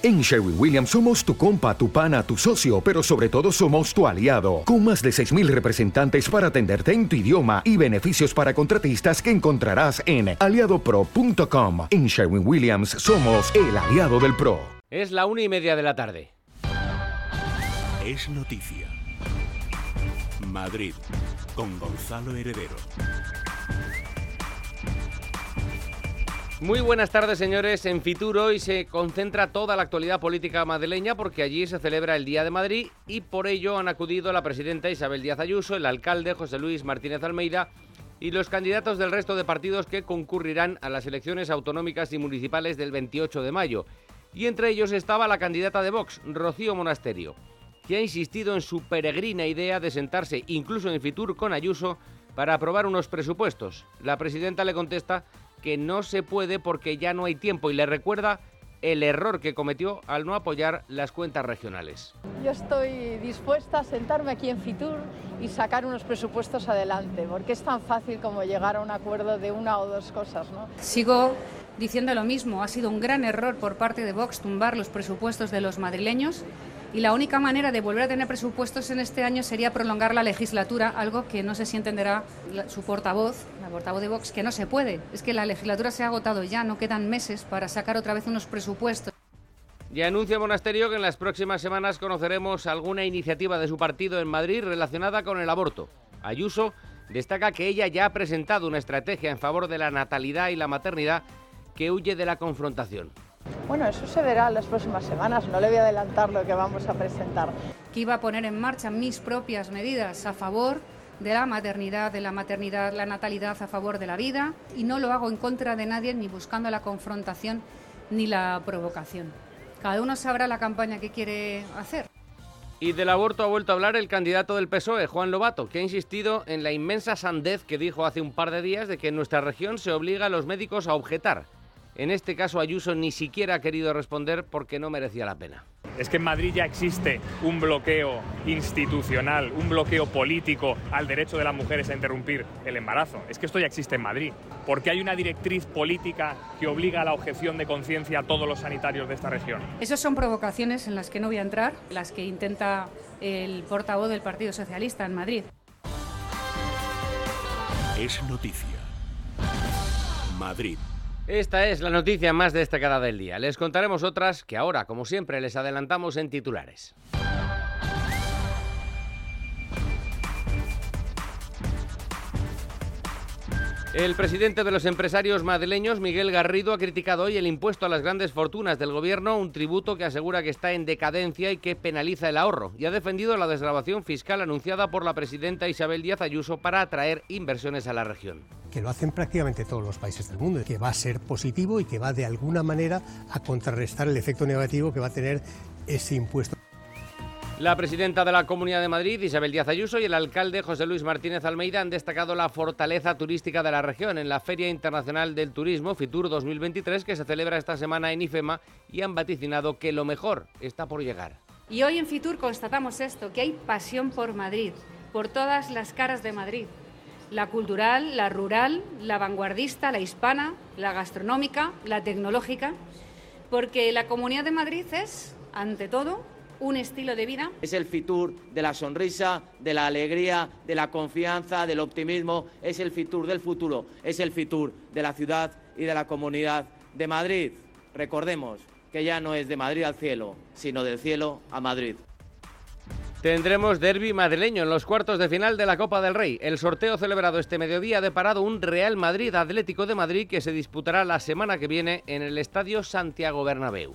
En Sherwin Williams somos tu compa, tu pana, tu socio, pero sobre todo somos tu aliado, con más de 6.000 representantes para atenderte en tu idioma y beneficios para contratistas que encontrarás en aliadopro.com. En Sherwin Williams somos el aliado del PRO. Es la una y media de la tarde. Es noticia. Madrid, con Gonzalo Heredero. Muy buenas tardes, señores. En Fitur hoy se concentra toda la actualidad política madrileña porque allí se celebra el Día de Madrid y por ello han acudido la presidenta Isabel Díaz Ayuso, el alcalde José Luis Martínez Almeida y los candidatos del resto de partidos que concurrirán a las elecciones autonómicas y municipales del 28 de mayo. Y entre ellos estaba la candidata de Vox, Rocío Monasterio, que ha insistido en su peregrina idea de sentarse incluso en Fitur con Ayuso para aprobar unos presupuestos. La presidenta le contesta que no se puede porque ya no hay tiempo y le recuerda el error que cometió al no apoyar las cuentas regionales. Yo estoy dispuesta a sentarme aquí en Fitur y sacar unos presupuestos adelante, porque es tan fácil como llegar a un acuerdo de una o dos cosas. ¿no? Sigo diciendo lo mismo, ha sido un gran error por parte de Vox tumbar los presupuestos de los madrileños y la única manera de volver a tener presupuestos en este año sería prolongar la legislatura, algo que no sé si entenderá su portavoz, la portavoz de Vox, que no se puede. Es que la legislatura se ha agotado ya, no quedan meses para sacar otra vez unos presupuestos. Y anuncia Monasterio que en las próximas semanas conoceremos alguna iniciativa de su partido en Madrid relacionada con el aborto. Ayuso destaca que ella ya ha presentado una estrategia en favor de la natalidad y la maternidad que huye de la confrontación. Bueno, eso se verá en las próximas semanas, no le voy a adelantar lo que vamos a presentar. Que iba a poner en marcha mis propias medidas a favor de la maternidad, de la maternidad, la natalidad a favor de la vida y no lo hago en contra de nadie ni buscando la confrontación ni la provocación. Cada uno sabrá la campaña que quiere hacer. Y del aborto ha vuelto a hablar el candidato del PSOE, Juan Lobato, que ha insistido en la inmensa sandez que dijo hace un par de días de que en nuestra región se obliga a los médicos a objetar en este caso Ayuso ni siquiera ha querido responder porque no merecía la pena. Es que en Madrid ya existe un bloqueo institucional, un bloqueo político al derecho de las mujeres a interrumpir el embarazo. Es que esto ya existe en Madrid, porque hay una directriz política que obliga a la objeción de conciencia a todos los sanitarios de esta región. Esas son provocaciones en las que no voy a entrar, las que intenta el portavoz del Partido Socialista en Madrid. Es noticia. Madrid. Esta es la noticia más destacada del día. Les contaremos otras que ahora, como siempre, les adelantamos en titulares. El presidente de los empresarios madrileños, Miguel Garrido, ha criticado hoy el impuesto a las grandes fortunas del gobierno, un tributo que asegura que está en decadencia y que penaliza el ahorro, y ha defendido la desgrabación fiscal anunciada por la presidenta Isabel Díaz Ayuso para atraer inversiones a la región. Que lo hacen prácticamente todos los países del mundo, que va a ser positivo y que va de alguna manera a contrarrestar el efecto negativo que va a tener ese impuesto. La presidenta de la Comunidad de Madrid, Isabel Díaz Ayuso, y el alcalde José Luis Martínez Almeida han destacado la fortaleza turística de la región en la Feria Internacional del Turismo Fitur 2023 que se celebra esta semana en IFEMA y han vaticinado que lo mejor está por llegar. Y hoy en Fitur constatamos esto, que hay pasión por Madrid, por todas las caras de Madrid. La cultural, la rural, la vanguardista, la hispana, la gastronómica, la tecnológica, porque la Comunidad de Madrid es, ante todo, un estilo de vida. Es el Fitur de la sonrisa, de la alegría, de la confianza, del optimismo, es el Fitur del futuro, es el Fitur de la ciudad y de la comunidad de Madrid. Recordemos que ya no es de Madrid al cielo, sino del cielo a Madrid. Tendremos derby madrileño en los cuartos de final de la Copa del Rey. El sorteo celebrado este mediodía ha deparado un Real Madrid Atlético de Madrid que se disputará la semana que viene en el Estadio Santiago Bernabéu.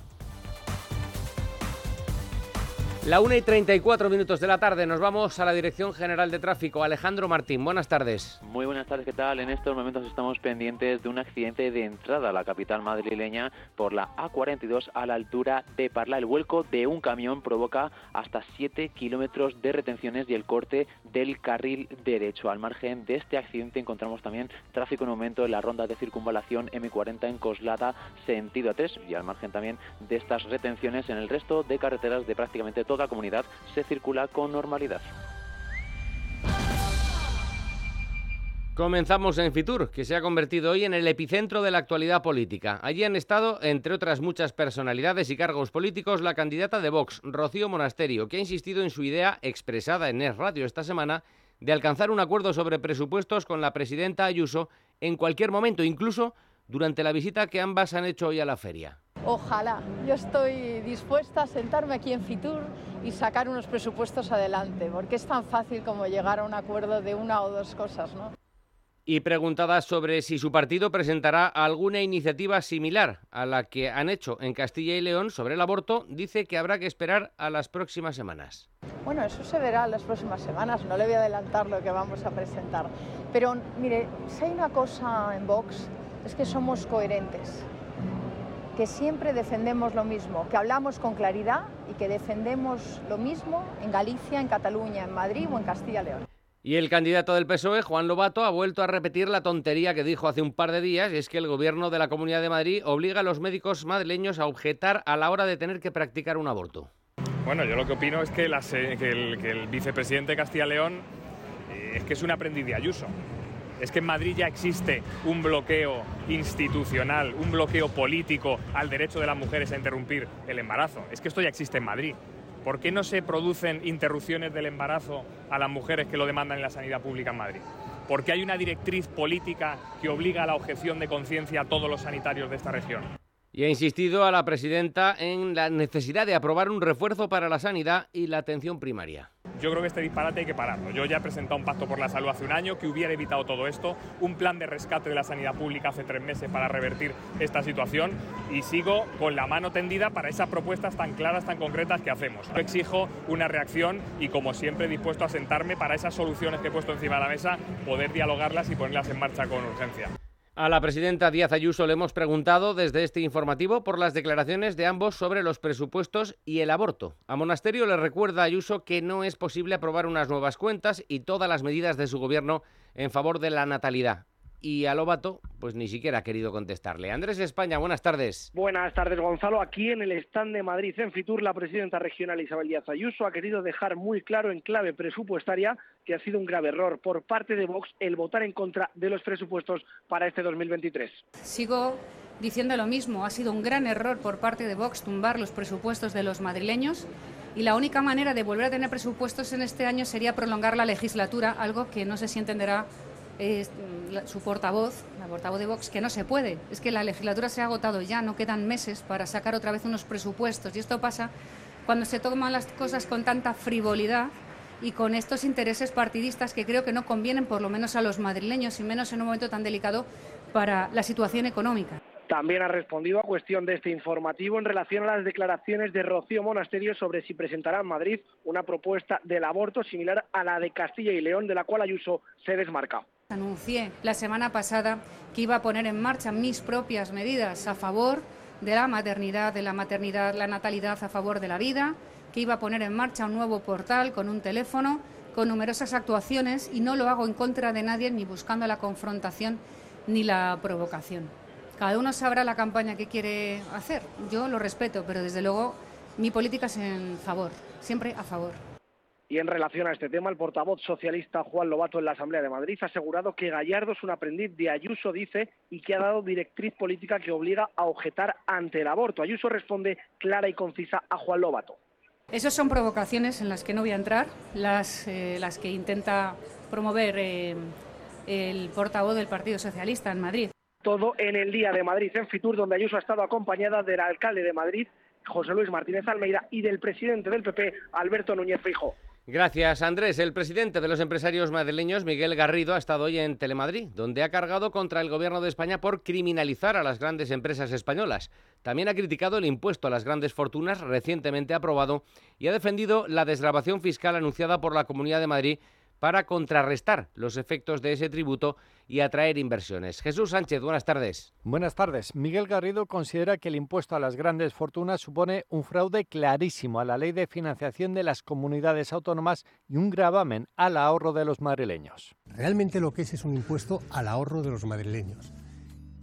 La 1 y 34 minutos de la tarde nos vamos a la Dirección General de Tráfico. Alejandro Martín, buenas tardes. Muy buenas tardes, ¿qué tal? En estos momentos estamos pendientes de un accidente de entrada a la capital madrileña por la A42 a la altura de Parla. El vuelco de un camión provoca hasta 7 kilómetros de retenciones y el corte del carril derecho. Al margen de este accidente encontramos también tráfico en aumento en la ronda de circunvalación M40 en Coslada, sentido A3 y al margen también de estas retenciones en el resto de carreteras de prácticamente todo toda comunidad se circula con normalidad. Comenzamos en Fitur, que se ha convertido hoy en el epicentro de la actualidad política. Allí han estado, entre otras muchas personalidades y cargos políticos, la candidata de Vox, Rocío Monasterio, que ha insistido en su idea, expresada en Es Radio esta semana, de alcanzar un acuerdo sobre presupuestos con la presidenta Ayuso en cualquier momento, incluso durante la visita que ambas han hecho hoy a la feria. Ojalá. Yo estoy dispuesta a sentarme aquí en Fitur y sacar unos presupuestos adelante, porque es tan fácil como llegar a un acuerdo de una o dos cosas, ¿no? y preguntada sobre si su partido presentará alguna iniciativa similar a la que han hecho en Castilla y León sobre el aborto, dice que habrá que esperar a las próximas semanas. Bueno, eso se verá en las próximas semanas, no le voy a adelantar lo que vamos a presentar. Pero mire, si hay una cosa en Vox, es que somos coherentes, que siempre defendemos lo mismo, que hablamos con claridad y que defendemos lo mismo en Galicia, en Cataluña, en Madrid o en Castilla y León. Y el candidato del PSOE, Juan Lobato, ha vuelto a repetir la tontería que dijo hace un par de días, y es que el gobierno de la Comunidad de Madrid obliga a los médicos madrileños a objetar a la hora de tener que practicar un aborto. Bueno, yo lo que opino es que, el, vicepresidente de Castilla y León eh, es que es un aprendiz de Ayuso. Es que en Madrid ya existe un bloqueo institucional, un bloqueo político al derecho de las mujeres a interrumpir el embarazo. Es que esto ya existe en Madrid. ¿Por qué no se producen interrupciones del embarazo a las mujeres que lo demandan en la sanidad pública en Madrid? Porque hay una directriz política que obliga a la objeción de conciencia a todos los sanitarios de esta región. Y ha insistido a la presidenta en la necesidad de aprobar un refuerzo para la sanidad y la atención primaria. Yo creo que este disparate hay que pararlo. Yo ya he presentado un pacto por la salud hace un año que hubiera evitado todo esto, un plan de rescate de la sanidad pública hace tres meses para revertir esta situación y sigo con la mano tendida para esas propuestas tan claras, tan concretas que hacemos. Yo exijo una reacción y como siempre dispuesto a sentarme para esas soluciones que he puesto encima de la mesa, poder dialogarlas y ponerlas en marcha con urgencia. A la presidenta Díaz Ayuso le hemos preguntado desde este informativo por las declaraciones de ambos sobre los presupuestos y el aborto. A Monasterio le recuerda Ayuso que no es posible aprobar unas nuevas cuentas y todas las medidas de su gobierno en favor de la natalidad y a Lobato pues ni siquiera ha querido contestarle. Andrés España, buenas tardes. Buenas tardes, Gonzalo. Aquí en el stand de Madrid en Fitur, la presidenta regional Isabel Díaz Ayuso ha querido dejar muy claro en clave presupuestaria que ha sido un grave error por parte de Vox el votar en contra de los presupuestos para este 2023. Sigo diciendo lo mismo, ha sido un gran error por parte de Vox tumbar los presupuestos de los madrileños y la única manera de volver a tener presupuestos en este año sería prolongar la legislatura, algo que no sé si entenderá su portavoz, la portavoz de Vox, que no se puede. Es que la legislatura se ha agotado ya, no quedan meses para sacar otra vez unos presupuestos. Y esto pasa cuando se toman las cosas con tanta frivolidad y con estos intereses partidistas que creo que no convienen por lo menos a los madrileños y menos en un momento tan delicado para la situación económica. También ha respondido a cuestión de este informativo en relación a las declaraciones de Rocío Monasterio sobre si presentará en Madrid una propuesta del aborto similar a la de Castilla y León, de la cual Ayuso se desmarca. Anuncié la semana pasada que iba a poner en marcha mis propias medidas a favor de la maternidad, de la maternidad, la natalidad a favor de la vida, que iba a poner en marcha un nuevo portal con un teléfono, con numerosas actuaciones y no lo hago en contra de nadie ni buscando la confrontación ni la provocación. Cada uno sabrá la campaña que quiere hacer. Yo lo respeto, pero desde luego mi política es en favor, siempre a favor. Y en relación a este tema, el portavoz socialista Juan Lobato en la Asamblea de Madrid ha asegurado que Gallardo es un aprendiz de Ayuso, dice, y que ha dado directriz política que obliga a objetar ante el aborto. Ayuso responde clara y concisa a Juan Lobato. Esas son provocaciones en las que no voy a entrar, las, eh, las que intenta promover eh, el portavoz del Partido Socialista en Madrid. Todo en el Día de Madrid, en Fitur, donde Ayuso ha estado acompañada del alcalde de Madrid, José Luis Martínez Almeida, y del presidente del PP, Alberto Núñez Fijo. Gracias, Andrés. El presidente de los empresarios madrileños, Miguel Garrido, ha estado hoy en Telemadrid, donde ha cargado contra el gobierno de España por criminalizar a las grandes empresas españolas. También ha criticado el impuesto a las grandes fortunas recientemente aprobado y ha defendido la desgrabación fiscal anunciada por la Comunidad de Madrid para contrarrestar los efectos de ese tributo y atraer inversiones. Jesús Sánchez, buenas tardes. Buenas tardes. Miguel Garrido considera que el impuesto a las grandes fortunas supone un fraude clarísimo a la ley de financiación de las comunidades autónomas y un gravamen al ahorro de los madrileños. Realmente lo que es es un impuesto al ahorro de los madrileños.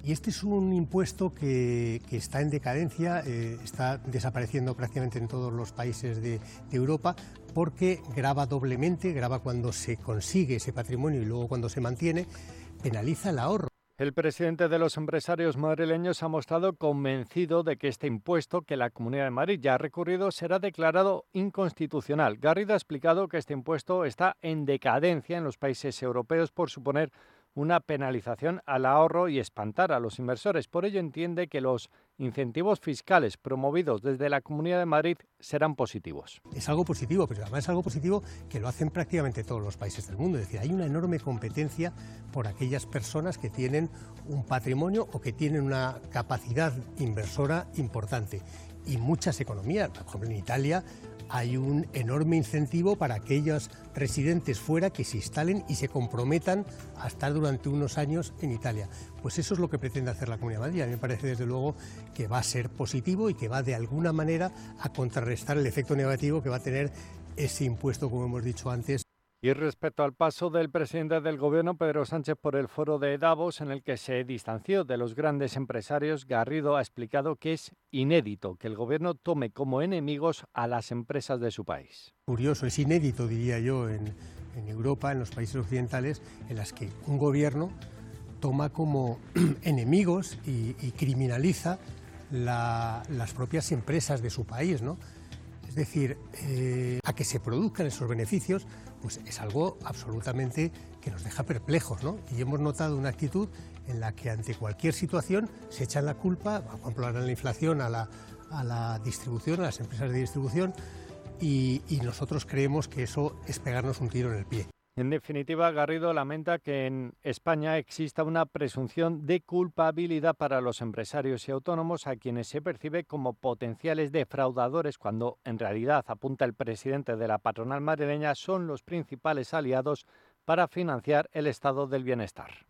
Y este es un impuesto que, está en decadencia, eh, está desapareciendo prácticamente en todos los países de, Europa porque graba doblemente, graba cuando se consigue ese patrimonio y luego cuando se mantiene, penaliza el ahorro. El presidente de los empresarios madrileños ha mostrado convencido de que este impuesto que la Comunidad de Madrid ya ha recurrido será declarado inconstitucional. Garrido ha explicado que este impuesto está en decadencia en los países europeos por suponer una penalización al ahorro y espantar a los inversores. Por ello entiende que los incentivos fiscales promovidos desde la Comunidad de Madrid serán positivos. Es algo positivo, pero además es algo positivo que lo hacen prácticamente todos los países del mundo. Es decir, hay una enorme competencia por aquellas personas que tienen un patrimonio o que tienen una capacidad inversora importante. Y muchas economías, por ejemplo en Italia, hay un enorme incentivo para aquellos residentes fuera que se instalen y se comprometan a estar durante unos años en Italia. Pues eso es lo que pretende hacer la Comunidad de Madrid. A mí me parece desde luego que va a ser positivo y que va de alguna manera a contrarrestar el efecto negativo que va a tener ese impuesto, como hemos dicho antes. Y respecto al paso del presidente del gobierno, Pedro Sánchez, por el foro de Davos, en el que se distanció de los grandes empresarios, Garrido ha explicado que es inédito que el gobierno tome como enemigos a las empresas de su país. Curioso, es inédito, diría yo, en, Europa, en los países occidentales, en las que un gobierno toma como enemigos y, criminaliza las propias empresas de su país, ¿no? Es decir, eh, a que se produzcan esos beneficios, pues es algo absolutamente que nos deja perplejos, ¿no? Y hemos notado una actitud en la que ante cualquier situación se echa la culpa, por ejemplo, a la inflación, a la, distribución, a las empresas de distribución, y nosotros creemos que eso es pegarnos un tiro en el pie. En definitiva, Garrido lamenta que en España exista una presunción de culpabilidad para los empresarios y autónomos a quienes se percibe como potenciales defraudadores cuando en realidad, apunta el presidente de la patronal madrileña, son los principales aliados para financiar el estado del bienestar.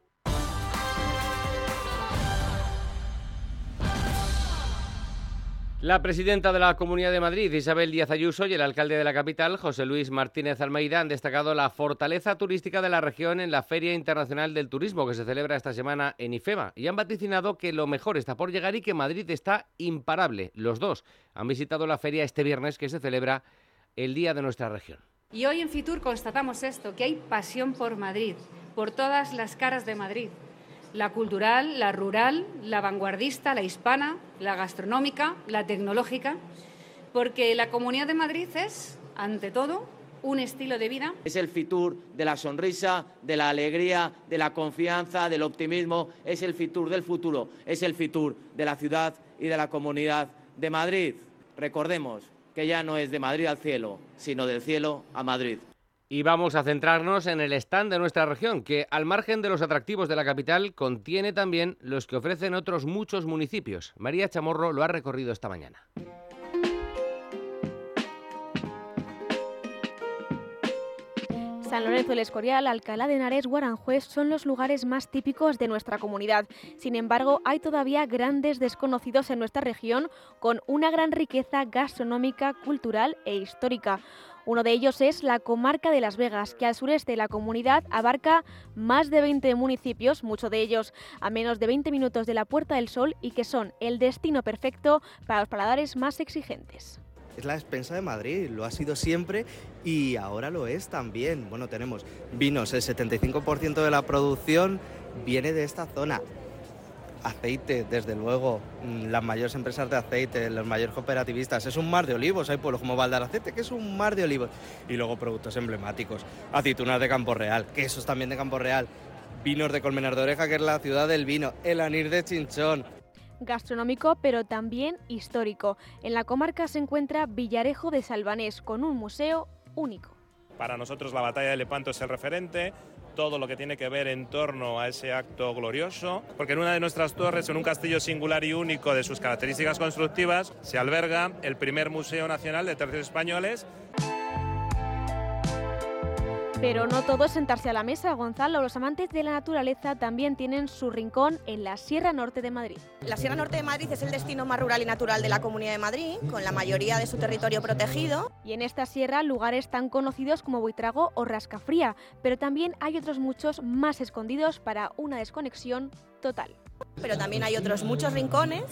La presidenta de la Comunidad de Madrid, Isabel Díaz Ayuso, y el alcalde de la capital, José Luis Martínez Almeida, han destacado la fortaleza turística de la región en la Feria Internacional del Turismo que se celebra esta semana en IFEMA y han vaticinado que lo mejor está por llegar y que Madrid está imparable. Los dos han visitado la feria este viernes que se celebra el Día de nuestra región. Y hoy en Fitur constatamos esto, que hay pasión por Madrid, por todas las caras de Madrid la cultural, la rural, la vanguardista, la hispana, la gastronómica, la tecnológica, porque la Comunidad de Madrid es, ante todo, un estilo de vida. Es el Fitur de la sonrisa, de la alegría, de la confianza, del optimismo, es el Fitur del futuro, es el Fitur de la ciudad y de la Comunidad de Madrid. Recordemos que ya no es de Madrid al cielo, sino del cielo a Madrid. Y vamos a centrarnos en el stand de nuestra región, que al margen de los atractivos de la capital, contiene también los que ofrecen otros muchos municipios. María Chamorro lo ha recorrido esta mañana. San Lorenzo del Escorial, Alcalá de Henares, Guaranjuez son los lugares más típicos de nuestra comunidad. Sin embargo, hay todavía grandes desconocidos en nuestra región con una gran riqueza gastronómica, cultural e histórica. Uno de ellos es la comarca de Las Vegas, que al sureste de la comunidad abarca más de 20 municipios, muchos de ellos a menos de 20 minutos de la Puerta del Sol y que son el destino perfecto para los paladares más exigentes. Es la despensa de Madrid, lo ha sido siempre y ahora lo es también. Bueno, tenemos vinos, el 75% de la producción viene de esta zona aceite, desde luego, mm, las mayores empresas de aceite, los mayores cooperativistas, es un mar de olivos, hay pueblos como Valdaracete, que es un mar de olivos, y luego productos emblemáticos, aceitunas de Campo Real, quesos también de Campo Real, vinos de Colmenar de Oreja, que es la ciudad del vino, el anir de Chinchón. Gastronómico, pero también histórico. En la comarca se encuentra Villarejo de Salvanés, con un museo único. Para nosotros la batalla de Lepanto es el referente, todo lo que tiene que ver en torno a ese acto glorioso, porque en una de nuestras torres, en un castillo singular y único de sus características constructivas, se alberga el primer Museo Nacional de Tercios Españoles. Pero no todo es sentarse a la mesa, Gonzalo. Los amantes de la naturaleza también tienen su rincón en la Sierra Norte de Madrid. La Sierra Norte de Madrid es el destino más rural y natural de la Comunidad de Madrid, con la mayoría de su territorio protegido. Y en esta sierra lugares tan conocidos como Buitrago o Rascafría, pero también hay otros muchos más escondidos para una desconexión total. Pero también hay otros muchos rincones,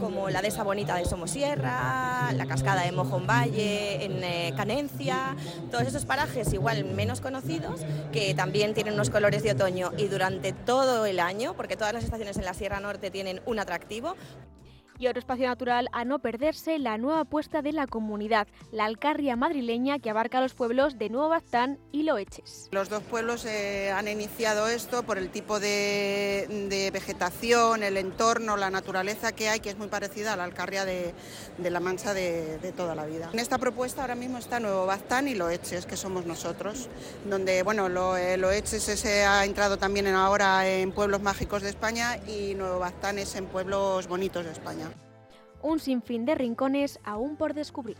como la dehesa bonita de Somosierra, la cascada de Mojón Valle, en eh, Canencia, todos esos parajes igual menos conocidos, que también tienen unos colores de otoño y durante todo el año, porque todas las estaciones en la Sierra Norte tienen un atractivo, y otro espacio natural a no perderse, la nueva apuesta de la comunidad, la Alcarria madrileña que abarca los pueblos de Nuevo Baztán y Loeches. Los dos pueblos eh, han iniciado esto por el tipo de, vegetación, el entorno, la naturaleza que hay, que es muy parecida a la Alcarria de, la Mancha de, toda la vida. En esta propuesta ahora mismo está Nuevo Baztán y Loeches, que somos nosotros, donde bueno, eh, Loeches se ha entrado también ahora en pueblos mágicos de España y Nuevo Baztán es en pueblos bonitos de España un sinfín de rincones aún por descubrir.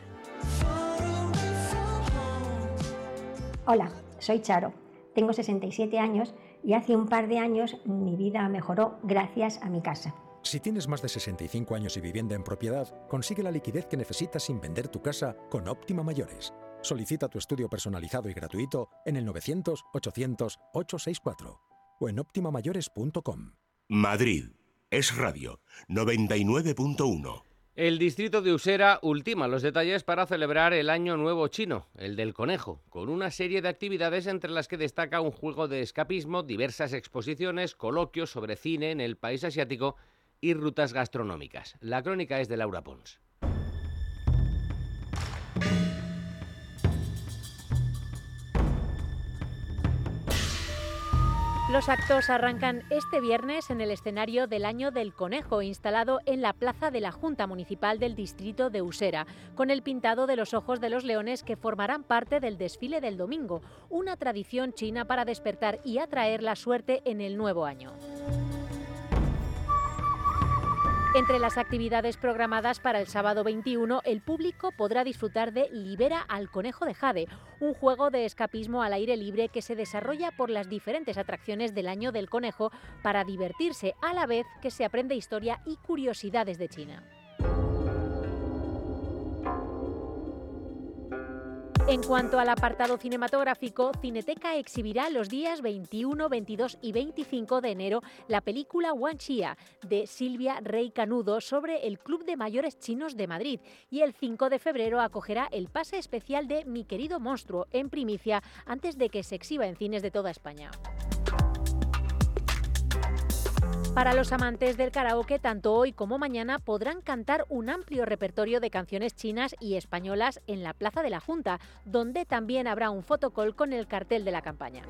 Hola, soy Charo, tengo 67 años y hace un par de años mi vida mejoró gracias a mi casa. Si tienes más de 65 años y vivienda en propiedad, consigue la liquidez que necesitas sin vender tu casa con Óptima Mayores. Solicita tu estudio personalizado y gratuito en el 900-800-864 o en optimamayores.com. Madrid es Radio 99.1. El distrito de Usera ultima los detalles para celebrar el Año Nuevo Chino, el del conejo, con una serie de actividades entre las que destaca un juego de escapismo, diversas exposiciones, coloquios sobre cine en el país asiático y rutas gastronómicas. La crónica es de Laura Pons. Los actos arrancan este viernes en el escenario del Año del Conejo, instalado en la plaza de la Junta Municipal del Distrito de Usera, con el pintado de los ojos de los leones que formarán parte del desfile del domingo, una tradición china para despertar y atraer la suerte en el nuevo año. Entre las actividades programadas para el sábado 21, el público podrá disfrutar de Libera al Conejo de Jade, un juego de escapismo al aire libre que se desarrolla por las diferentes atracciones del año del conejo para divertirse a la vez que se aprende historia y curiosidades de China. En cuanto al apartado cinematográfico, Cineteca exhibirá los días 21, 22 y 25 de enero la película Wan Chia de Silvia Rey Canudo sobre el Club de Mayores Chinos de Madrid y el 5 de febrero acogerá el pase especial de Mi querido monstruo en primicia antes de que se exhiba en cines de toda España. Para los amantes del karaoke, tanto hoy como mañana podrán cantar un amplio repertorio de canciones chinas y españolas en la Plaza de la Junta, donde también habrá un fotocall con el cartel de la campaña.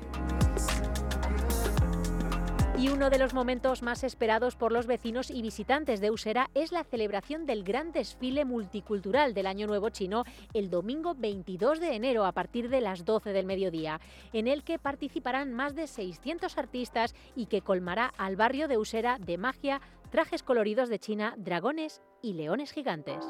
Y uno de los momentos más esperados por los vecinos y visitantes de Usera es la celebración del gran desfile multicultural del Año Nuevo Chino el domingo 22 de enero a partir de las 12 del mediodía, en el que participarán más de 600 artistas y que colmará al barrio de Usera de magia, trajes coloridos de China, dragones y leones gigantes.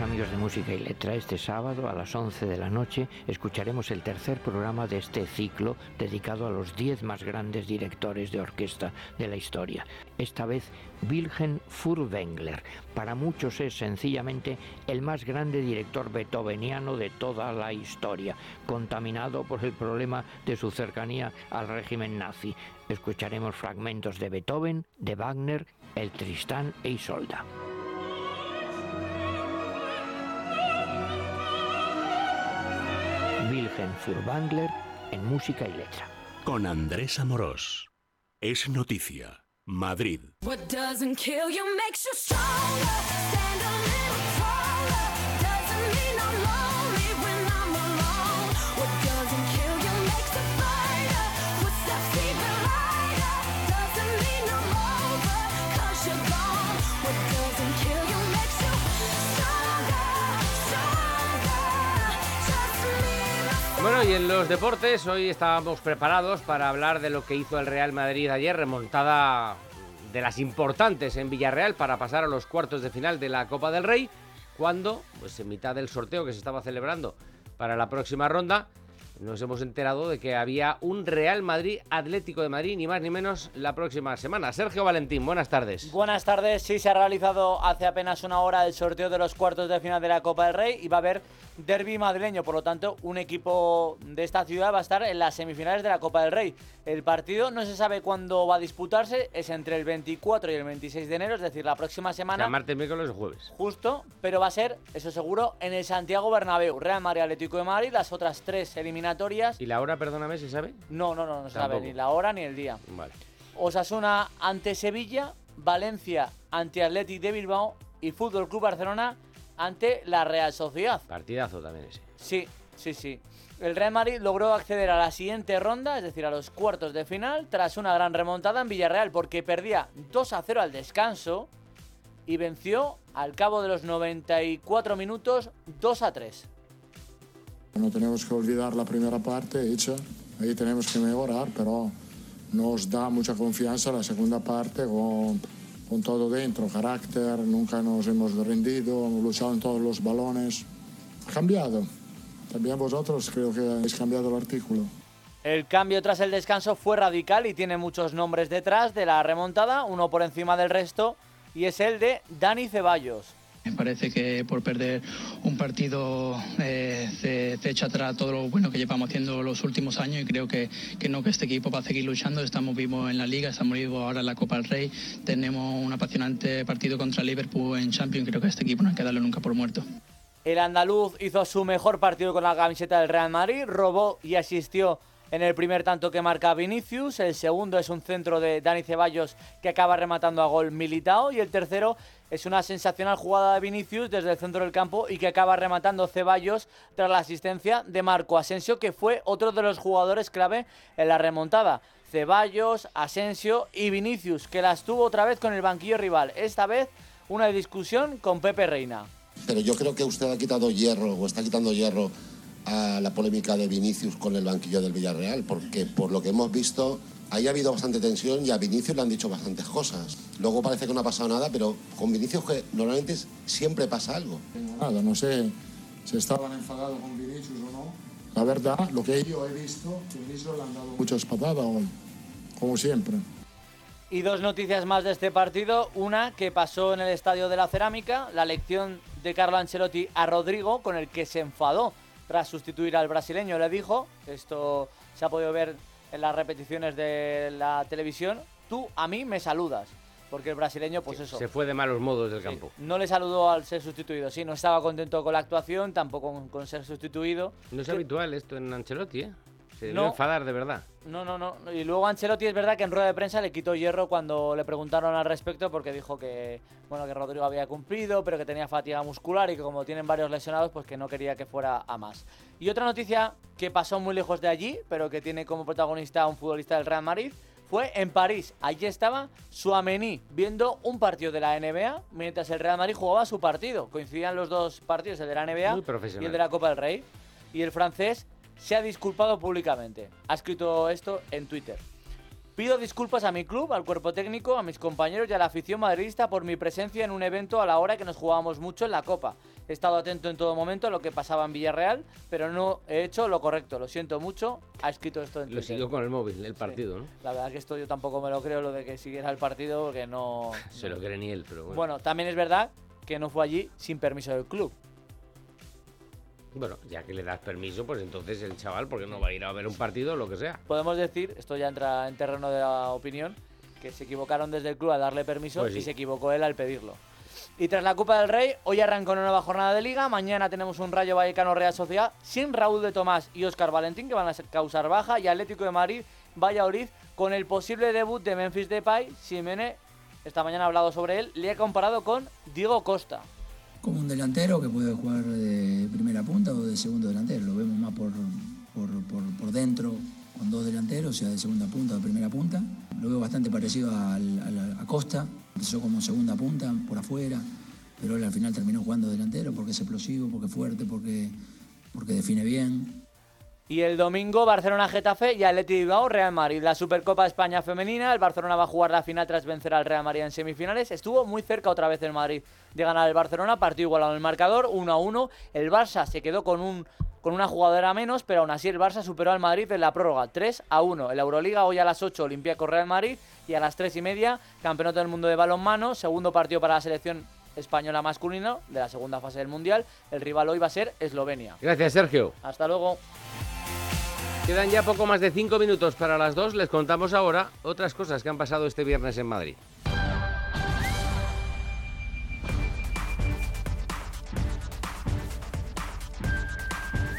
Amigos de música y letra, este sábado a las 11 de la noche escucharemos el tercer programa de este ciclo dedicado a los 10 más grandes directores de orquesta de la historia. Esta vez Wilhelm Furtwängler. Para muchos es sencillamente el más grande director beethoveniano de toda la historia, contaminado por el problema de su cercanía al régimen nazi. Escucharemos fragmentos de Beethoven, de Wagner, el Tristán e Isolda. Wilhelm Furtwängler en música y letra. Con Andrés Amorós. Es noticia. Madrid. Bueno, y en los deportes hoy estábamos preparados para hablar de lo que hizo el Real Madrid ayer, remontada de las importantes en Villarreal para pasar a los cuartos de final de la Copa del Rey, cuando, pues en mitad del sorteo que se estaba celebrando para la próxima ronda, nos hemos enterado de que había un Real Madrid Atlético de Madrid, ni más ni menos, la próxima semana. Sergio Valentín, buenas tardes. Buenas tardes, sí, se ha realizado hace apenas una hora el sorteo de los cuartos de final de la Copa del Rey y va a haber derby madrileño, por lo tanto, un equipo de esta ciudad va a estar en las semifinales de la Copa del Rey. El partido no se sabe cuándo va a disputarse, es entre el 24 y el 26 de enero, es decir, la próxima semana. O sea, martes, miércoles o jueves. Justo, pero va a ser, eso seguro, en el Santiago Bernabéu. Real Madrid Atlético de Madrid, las otras tres eliminatorias. ¿Y la hora, perdóname, se sabe? No, no, no, no se sabe ni la hora ni el día. Vale. Osasuna ante Sevilla, Valencia ante Athletic de Bilbao y Fútbol Club Barcelona ante la Real Sociedad. Partidazo también ese. Sí, sí, sí. El Real Madrid logró acceder a la siguiente ronda, es decir, a los cuartos de final, tras una gran remontada en Villarreal, porque perdía 2 a 0 al descanso y venció al cabo de los 94 minutos 2 a 3. No tenemos que olvidar la primera parte hecha, ahí tenemos que mejorar, pero nos da mucha confianza la segunda parte con, con todo dentro, carácter, nunca nos hemos rendido, hemos luchado en todos los balones. Ha cambiado. También vosotros creo que habéis cambiado el artículo. El cambio tras el descanso fue radical y tiene muchos nombres detrás de la remontada, uno por encima del resto, y es el de Dani Ceballos. Me parece que por perder un partido eh, se, se, echa atrás todo lo bueno que llevamos haciendo los últimos años y creo que, que, no, que este equipo va a seguir luchando. Estamos vivos en la Liga, estamos vivos ahora en la Copa del Rey. Tenemos un apasionante partido contra Liverpool en Champions. Creo que este equipo no hay que nunca por muerto. El andaluz hizo su mejor partido con la camiseta del Real Madrid, robó y asistió en el primer tanto que marca Vinicius, el segundo es un centro de Dani Ceballos que acaba rematando a gol Militao y el tercero es una sensacional jugada de Vinicius desde el centro del campo y que acaba rematando Ceballos tras la asistencia de Marco Asensio que fue otro de los jugadores clave en la remontada. Ceballos, Asensio y Vinicius que las tuvo otra vez con el banquillo rival, esta vez una discusión con Pepe Reina. Pero yo creo que usted ha quitado hierro o está quitando hierro a la polémica de Vinicius con el banquillo del Villarreal, porque por lo que hemos visto, ahí ha habido bastante tensión y a Vinicius le han dicho bastantes cosas. Luego parece que no ha pasado nada, pero con Vinicius que normalmente siempre pasa algo. Nada, no sé si estaban enfadados con Vinicius o no. La verdad, lo que yo he visto, que Vinicius le han dado muchas patadas hoy, como siempre. Y dos noticias más de este partido. Una que pasó en el Estadio de la Cerámica, la lección de Carlo Ancelotti a Rodrigo, con el que se enfadó tras sustituir al brasileño. Le dijo, esto se ha podido ver en las repeticiones de la televisión, tú a mí me saludas. Porque el brasileño, pues eso. Se fue de malos modos del campo. No le saludó al ser sustituido. Sí, no estaba contento con la actuación, tampoco con, con ser sustituido. No es habitual esto en Ancelotti, ¿eh? Se no, enfadar de verdad. No, no, no. Y luego Ancelotti es verdad que en rueda de prensa le quitó hierro cuando le preguntaron al respecto porque dijo que bueno que Rodrigo había cumplido, pero que tenía fatiga muscular y que como tienen varios lesionados, pues que no quería que fuera a más. Y otra noticia que pasó muy lejos de allí, pero que tiene como protagonista a un futbolista del Real Madrid, fue en París. Allí estaba Suamení viendo un partido de la NBA mientras el Real Madrid jugaba su partido. Coincidían los dos partidos, el de la NBA y el de la Copa del Rey. Y el francés se ha disculpado públicamente. Ha escrito esto en Twitter. Pido disculpas a mi club, al cuerpo técnico, a mis compañeros y a la afición madridista por mi presencia en un evento a la hora que nos jugábamos mucho en la Copa. He estado atento en todo momento a lo que pasaba en Villarreal, pero no he hecho lo correcto. Lo siento mucho. Ha escrito esto en Twitter. Lo siguió con el móvil, el partido, sí. ¿no? La verdad que esto yo tampoco me lo creo, lo de que siguiera el partido, porque no... Se lo cree ni él, pero bueno. Bueno, también es verdad que no fue allí sin permiso del club. Bueno, ya que le das permiso, pues entonces el chaval, porque no va a ir a ver un partido o lo que sea? Podemos decir, esto ya entra en terreno de la opinión, que se equivocaron desde el club a darle permiso Pues sí. y se equivocó él al pedirlo. Y tras la Copa del Rey, hoy arrancó una nueva jornada de liga. Mañana tenemos un Rayo Vallecano Real Sociedad sin Raúl de Tomás y Óscar Valentín, que van a causar baja. Y Atlético de Madrid, Valladolid, con el posible debut de Memphis Depay. Simeone, esta mañana ha hablado sobre él, le ha comparado con Diego Costa. Como un delantero que puede jugar de primera punta o de segundo delantero. Lo vemos más por, por, por, dentro con dos delanteros, sea de segunda punta o de primera punta. Lo veo bastante parecido a Costa. Empezó como segunda punta por afuera, pero él al final terminó jugando delantero porque es explosivo, porque es fuerte, porque, porque define bien. Y el domingo Barcelona-Getafe y Atleti Bilbao Real Madrid. La Supercopa de España femenina, el Barcelona va a jugar la final tras vencer al Real Madrid en semifinales. Estuvo muy cerca otra vez el Madrid de ganar el Barcelona, partido igualado en el marcador, 1 a 1. El Barça se quedó con un con una jugadora menos, pero aún así el Barça superó al Madrid en la prórroga, 3 a 1. En la Euroliga hoy a las 8 Olympiacos Real Madrid y a las 3 y media Campeonato del Mundo de Balonmano, segundo partido para la selección española masculina de la segunda fase del Mundial. El rival hoy va a ser Eslovenia. Gracias, Sergio. Hasta luego. Quedan ya poco más de cinco minutos para las dos. Les contamos ahora otras cosas que han pasado este viernes en Madrid.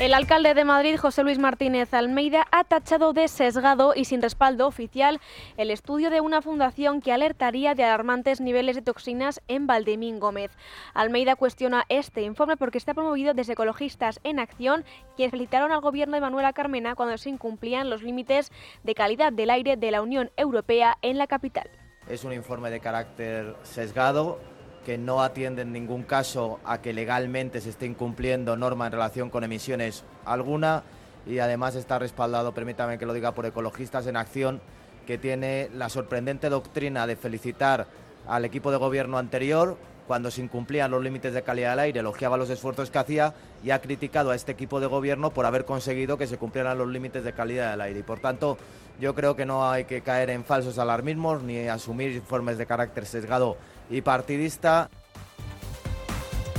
El alcalde de Madrid, José Luis Martínez Almeida, ha tachado de sesgado y sin respaldo oficial el estudio de una fundación que alertaría de alarmantes niveles de toxinas en Valdemín Gómez. Almeida cuestiona este informe porque está promovido desde Ecologistas en Acción, quienes felicitaron al gobierno de Manuela Carmena cuando se incumplían los límites de calidad del aire de la Unión Europea en la capital. Es un informe de carácter sesgado que no atiende en ningún caso a que legalmente se esté incumpliendo norma en relación con emisiones alguna y además está respaldado, permítame que lo diga, por Ecologistas en Acción, que tiene la sorprendente doctrina de felicitar al equipo de gobierno anterior cuando se incumplían los límites de calidad del aire, elogiaba los esfuerzos que hacía y ha criticado a este equipo de gobierno por haber conseguido que se cumplieran los límites de calidad del aire. Y por tanto, yo creo que no hay que caer en falsos alarmismos ni asumir informes de carácter sesgado y partidista.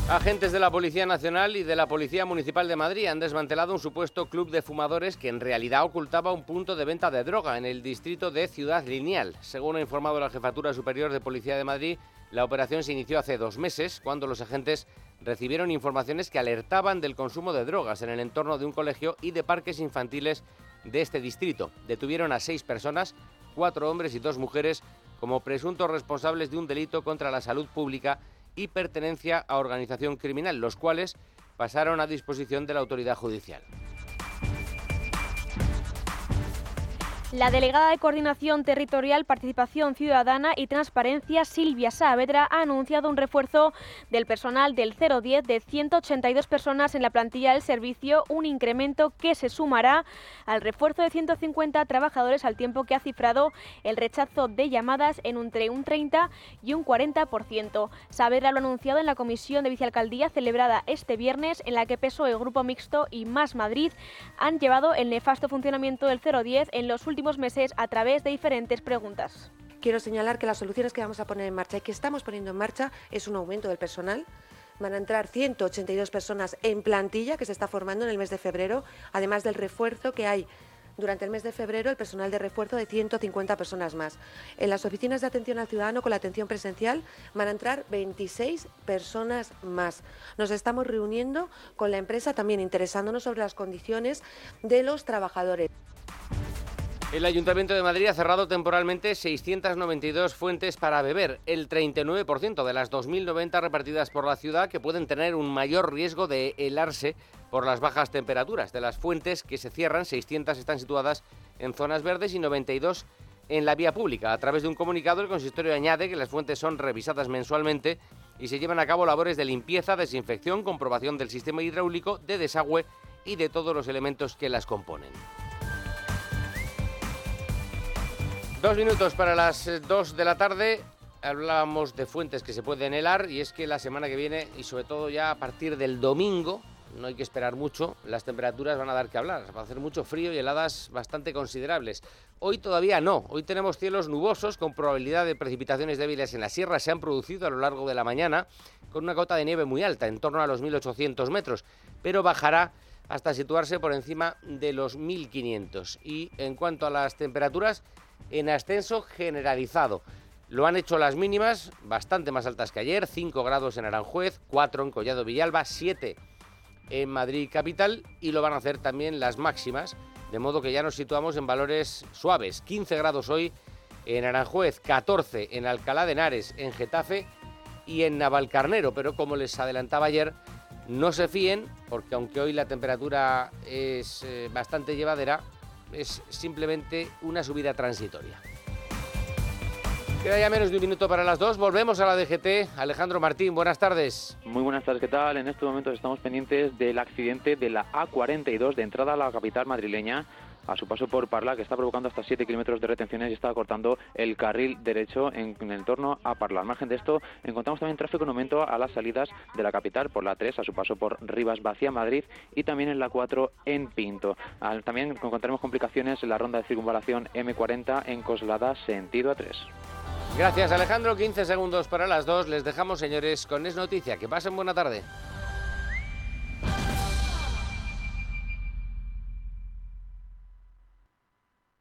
Agentes de la Policía Nacional y de la Policía Municipal de Madrid han desmantelado un supuesto club de fumadores que en realidad ocultaba un punto de venta de droga en el distrito de Ciudad Lineal. Según ha informado la Jefatura Superior de Policía de Madrid, la operación se inició hace dos meses cuando los agentes recibieron informaciones que alertaban del consumo de drogas en el entorno de un colegio y de parques infantiles de este distrito. Detuvieron a seis personas, cuatro hombres y dos mujeres, como presuntos responsables de un delito contra la salud pública y pertenencia a organización criminal, los cuales pasaron a disposición de la autoridad judicial. La delegada de Coordinación Territorial, Participación Ciudadana y Transparencia, Silvia Saavedra, ha anunciado un refuerzo del personal del 010 de 182 personas en la plantilla del servicio, un incremento que se sumará al refuerzo de 150 trabajadores al tiempo que ha cifrado el rechazo de llamadas en entre un 30 y un 40%. Saavedra lo ha anunciado en la comisión de vicealcaldía celebrada este viernes, en la que PSOE, Grupo Mixto y Más Madrid han llevado el nefasto funcionamiento del 010 en los últimos meses a través de diferentes preguntas. Quiero señalar que las soluciones que vamos a poner en marcha y que estamos poniendo en marcha es un aumento del personal. Van a entrar 182 personas en plantilla que se está formando en el mes de febrero, además del refuerzo que hay durante el mes de febrero el personal de refuerzo de 150 personas más. En las oficinas de atención al ciudadano con la atención presencial van a entrar 26 personas más. Nos estamos reuniendo con la empresa también interesándonos sobre las condiciones de los trabajadores. El Ayuntamiento de Madrid ha cerrado temporalmente 692 fuentes para beber, el 39% de las 2.090 repartidas por la ciudad que pueden tener un mayor riesgo de helarse por las bajas temperaturas. De las fuentes que se cierran, 600 están situadas en zonas verdes y 92 en la vía pública. A través de un comunicado, el consistorio añade que las fuentes son revisadas mensualmente y se llevan a cabo labores de limpieza, desinfección, comprobación del sistema hidráulico, de desagüe y de todos los elementos que las componen. Dos minutos para las eh, dos de la tarde. Hablábamos de fuentes que se pueden helar y es que la semana que viene y sobre todo ya a partir del domingo, no hay que esperar mucho, las temperaturas van a dar que hablar. Va a hacer mucho frío y heladas bastante considerables. Hoy todavía no. Hoy tenemos cielos nubosos con probabilidad de precipitaciones débiles en la sierra. Se han producido a lo largo de la mañana con una cota de nieve muy alta, en torno a los 1800 metros, pero bajará hasta situarse por encima de los 1500. Y en cuanto a las temperaturas, en ascenso generalizado. Lo han hecho las mínimas, bastante más altas que ayer, 5 grados en Aranjuez, 4 en Collado Villalba, 7 en Madrid capital y lo van a hacer también las máximas, de modo que ya nos situamos en valores suaves, 15 grados hoy en Aranjuez, 14 en Alcalá de Henares, en Getafe y en Navalcarnero, pero como les adelantaba ayer, no se fíen, porque aunque hoy la temperatura es eh, bastante llevadera, es simplemente una subida transitoria. Queda ya menos de un minuto para las dos. Volvemos a la DGT. Alejandro Martín, buenas tardes. Muy buenas tardes, ¿qué tal? En estos momentos estamos pendientes del accidente de la A42 de entrada a la capital madrileña a su paso por Parla, que está provocando hasta 7 kilómetros de retenciones y está cortando el carril derecho en, el torno a Parla. Al margen de esto, encontramos también tráfico en aumento a las salidas de la capital por la 3, a su paso por Rivas Vacía, Madrid, y también en la 4 en Pinto. También encontraremos complicaciones en la ronda de circunvalación M40 en Coslada, sentido A3. Gracias Alejandro, 15 segundos para las dos. Les dejamos, señores, con Es Noticia. Que pasen buena tarde.